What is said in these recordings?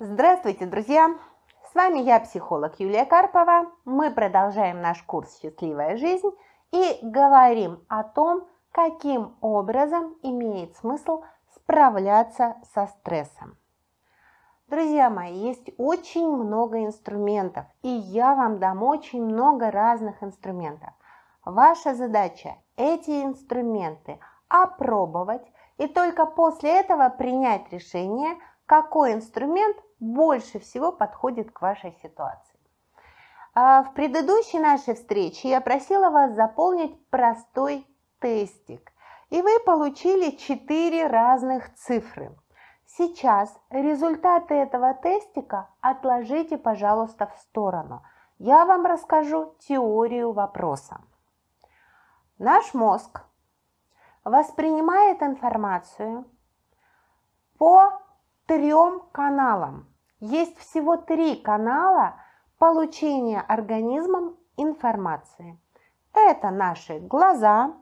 Здравствуйте, друзья! С вами я, психолог Юлия Карпова. Мы продолжаем наш курс «Счастливая жизнь» и говорим о том, каким образом имеет смысл справляться со стрессом. Друзья мои, есть очень много инструментов, и я вам дам очень много разных инструментов. Ваша задача эти инструменты опробовать и только после этого принять решение – какой инструмент больше всего подходит к вашей ситуации. А в предыдущей нашей встрече я просила вас заполнить простой тестик, и вы получили 4 разных цифры. Сейчас результаты этого тестика отложите, пожалуйста, в сторону. Я вам расскажу теорию вопроса. Наш мозг воспринимает информацию по трем каналам. Есть всего три канала получения организмом информации. Это наши глаза,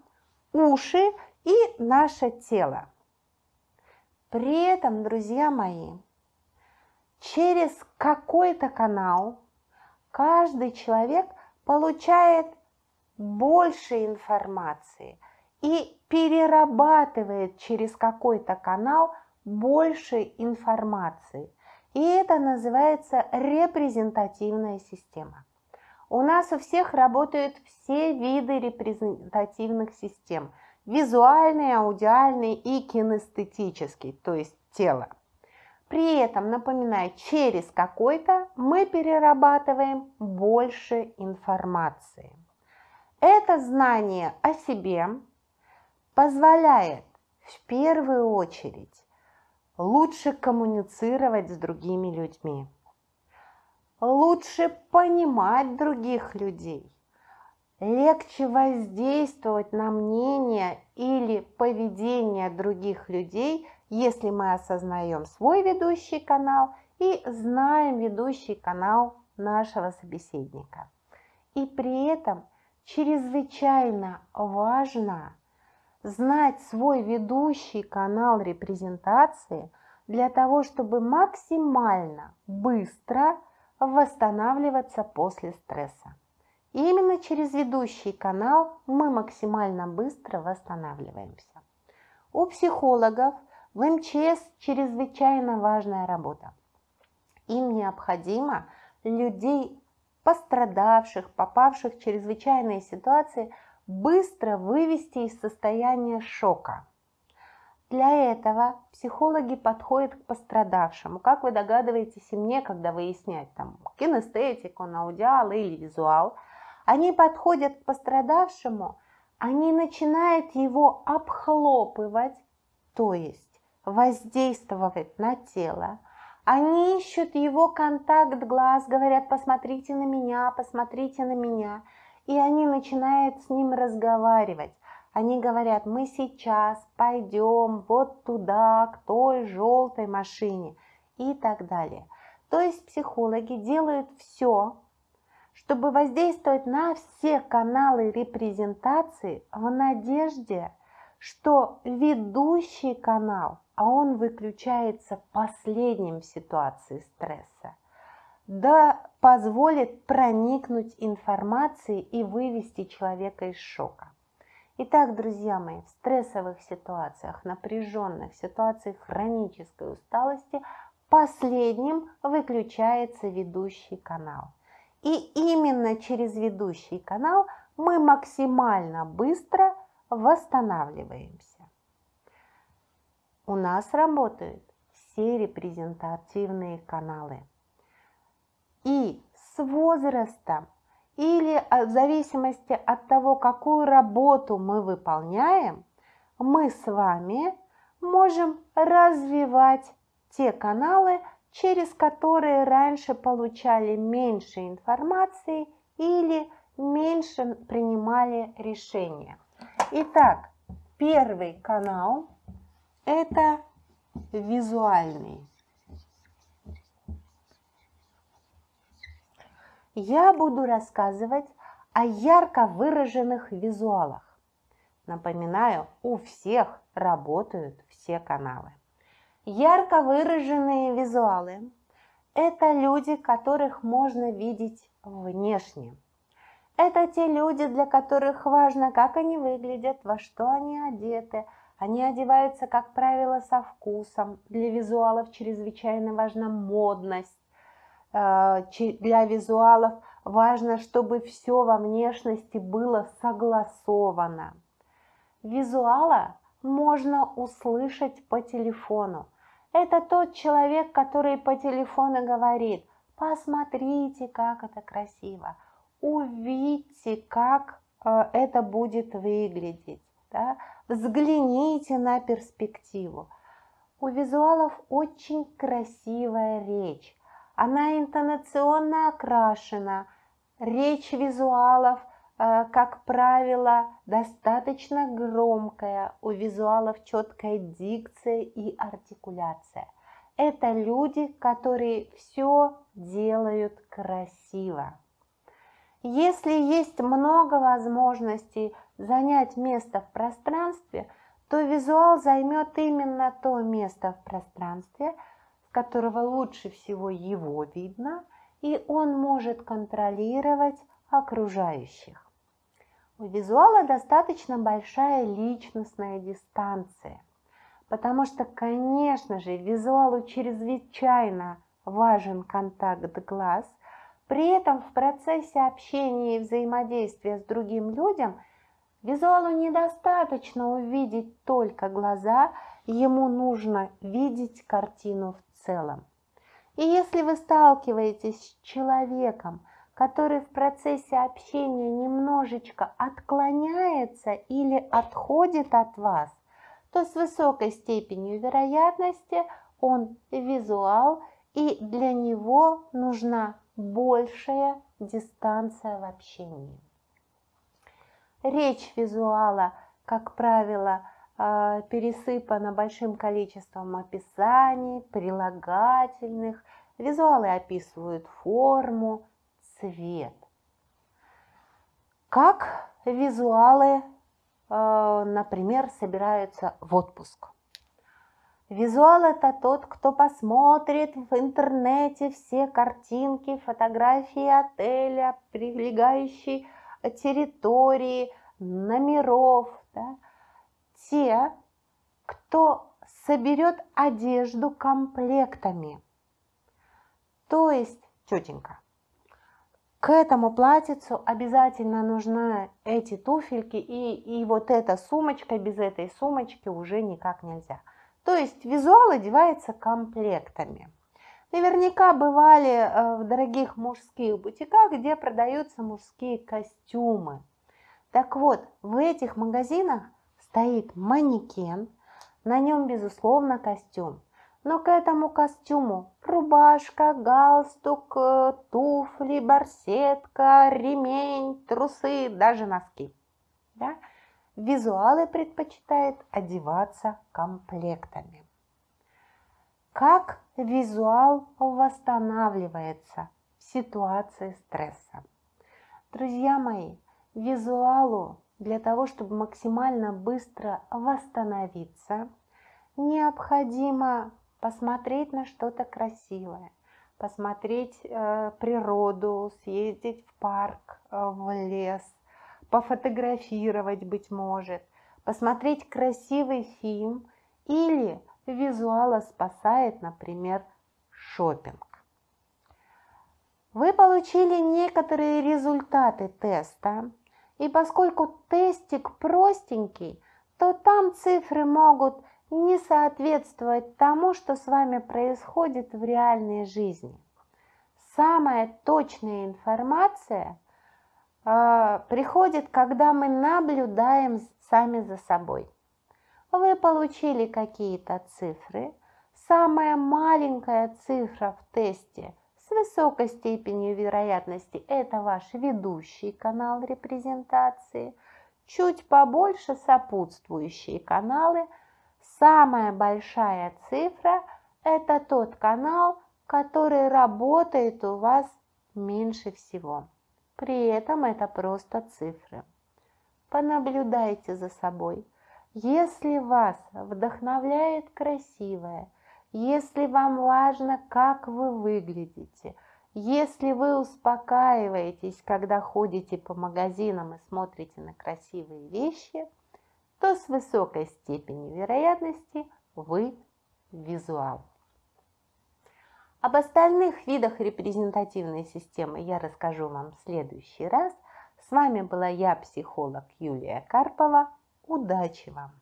уши и наше тело. При этом, друзья мои, через какой-то канал каждый человек получает больше информации и перерабатывает через какой-то канал больше информации. И это называется репрезентативная система. У нас у всех работают все виды репрезентативных систем. Визуальный, аудиальный и кинестетический, то есть тело. При этом, напоминаю, через какой-то мы перерабатываем больше информации. Это знание о себе позволяет в первую очередь лучше коммуницировать с другими людьми, лучше понимать других людей, легче воздействовать на мнение или поведение других людей, если мы осознаем свой ведущий канал и знаем ведущий канал нашего собеседника. И при этом чрезвычайно важно знать свой ведущий канал репрезентации для того, чтобы максимально быстро восстанавливаться после стресса. И именно через ведущий канал мы максимально быстро восстанавливаемся. У психологов в МЧС чрезвычайно важная работа. Им необходимо людей, пострадавших, попавших в чрезвычайные ситуации, быстро вывести из состояния шока. Для этого психологи подходят к пострадавшему. Как вы догадываетесь, и мне, когда выяснять там кинестетику, наудиал или визуал, они подходят к пострадавшему, они начинают его обхлопывать, то есть воздействовать на тело. Они ищут его контакт глаз, говорят, посмотрите на меня, посмотрите на меня – и они начинают с ним разговаривать. Они говорят, мы сейчас пойдем вот туда, к той желтой машине и так далее. То есть психологи делают все, чтобы воздействовать на все каналы репрезентации в надежде, что ведущий канал, а он выключается последним в ситуации стресса, да позволит проникнуть информацией и вывести человека из шока. Итак, друзья мои, в стрессовых ситуациях, напряженных ситуациях хронической усталости последним выключается ведущий канал. И именно через ведущий канал мы максимально быстро восстанавливаемся. У нас работают все репрезентативные каналы – и с возрастом или в зависимости от того, какую работу мы выполняем, мы с вами можем развивать те каналы, через которые раньше получали меньше информации или меньше принимали решения. Итак, первый канал – это визуальный. Я буду рассказывать о ярко выраженных визуалах. Напоминаю, у всех работают все каналы. Ярко выраженные визуалы это люди, которых можно видеть внешне. Это те люди, для которых важно, как они выглядят, во что они одеты. Они одеваются, как правило, со вкусом. Для визуалов чрезвычайно важна модность. Э, для визуалов важно, чтобы все во внешности было согласовано. Визуала можно услышать по телефону. Это тот человек, который по телефону говорит, посмотрите, как это красиво, увидьте, как э, это будет выглядеть, да? взгляните на перспективу. У визуалов очень красивая речь, она интонационно окрашена. Речь визуалов, э, как правило, достаточно громкая, у визуалов четкая дикция и артикуляция. Это люди, которые все делают красиво. Если есть много возможностей занять место в пространстве, то визуал займет именно то место в пространстве, которого лучше всего его видно, и он может контролировать окружающих. У визуала достаточно большая личностная дистанция, потому что, конечно же, визуалу чрезвычайно важен контакт глаз – при этом в процессе общения и взаимодействия с другим людям визуалу недостаточно увидеть только глаза, ему нужно видеть картину в целом. И если вы сталкиваетесь с человеком, который в процессе общения немножечко отклоняется или отходит от вас, то с высокой степенью вероятности он визуал, и для него нужна большая дистанция в общении. Речь визуала, как правило, э, пересыпана большим количеством описаний, прилагательных. Визуалы описывают форму, цвет. Как визуалы, э, например, собираются в отпуск? Визуал – это тот, кто посмотрит в интернете все картинки, фотографии отеля, прилегающей территории, номеров. Да? Те, кто соберет одежду комплектами. То есть, тетенька, к этому платьицу обязательно нужны эти туфельки и, и вот эта сумочка, без этой сумочки уже никак нельзя – то есть визуал одевается комплектами. Наверняка бывали э, в дорогих мужских бутиках, где продаются мужские костюмы. Так вот, в этих магазинах стоит манекен, на нем, безусловно, костюм. Но к этому костюму рубашка, галстук, э, туфли, барсетка, ремень, трусы, даже носки. Да? Визуалы предпочитают одеваться комплектами. Как визуал восстанавливается в ситуации стресса? Друзья мои, визуалу для того, чтобы максимально быстро восстановиться, необходимо посмотреть на что-то красивое, посмотреть э, природу, съездить в парк, э, в лес – пофотографировать, быть может, посмотреть красивый фильм или визуала спасает, например, шопинг. Вы получили некоторые результаты теста, и поскольку тестик простенький, то там цифры могут не соответствовать тому, что с вами происходит в реальной жизни. Самая точная информация а, приходит, когда мы наблюдаем сами за собой. Вы получили какие-то цифры. Самая маленькая цифра в тесте высокой степенью вероятности – это ваш ведущий канал репрезентации. Чуть побольше сопутствующие каналы. Самая большая цифра – это тот канал, который работает у вас меньше всего. При этом это просто цифры. Понаблюдайте за собой. Если вас вдохновляет красивое, если вам важно, как вы выглядите, если вы успокаиваетесь, когда ходите по магазинам и смотрите на красивые вещи, то с высокой степенью вероятности вы визуал. Об остальных видах репрезентативной системы я расскажу вам в следующий раз. С вами была я, психолог Юлия Карпова. Удачи вам!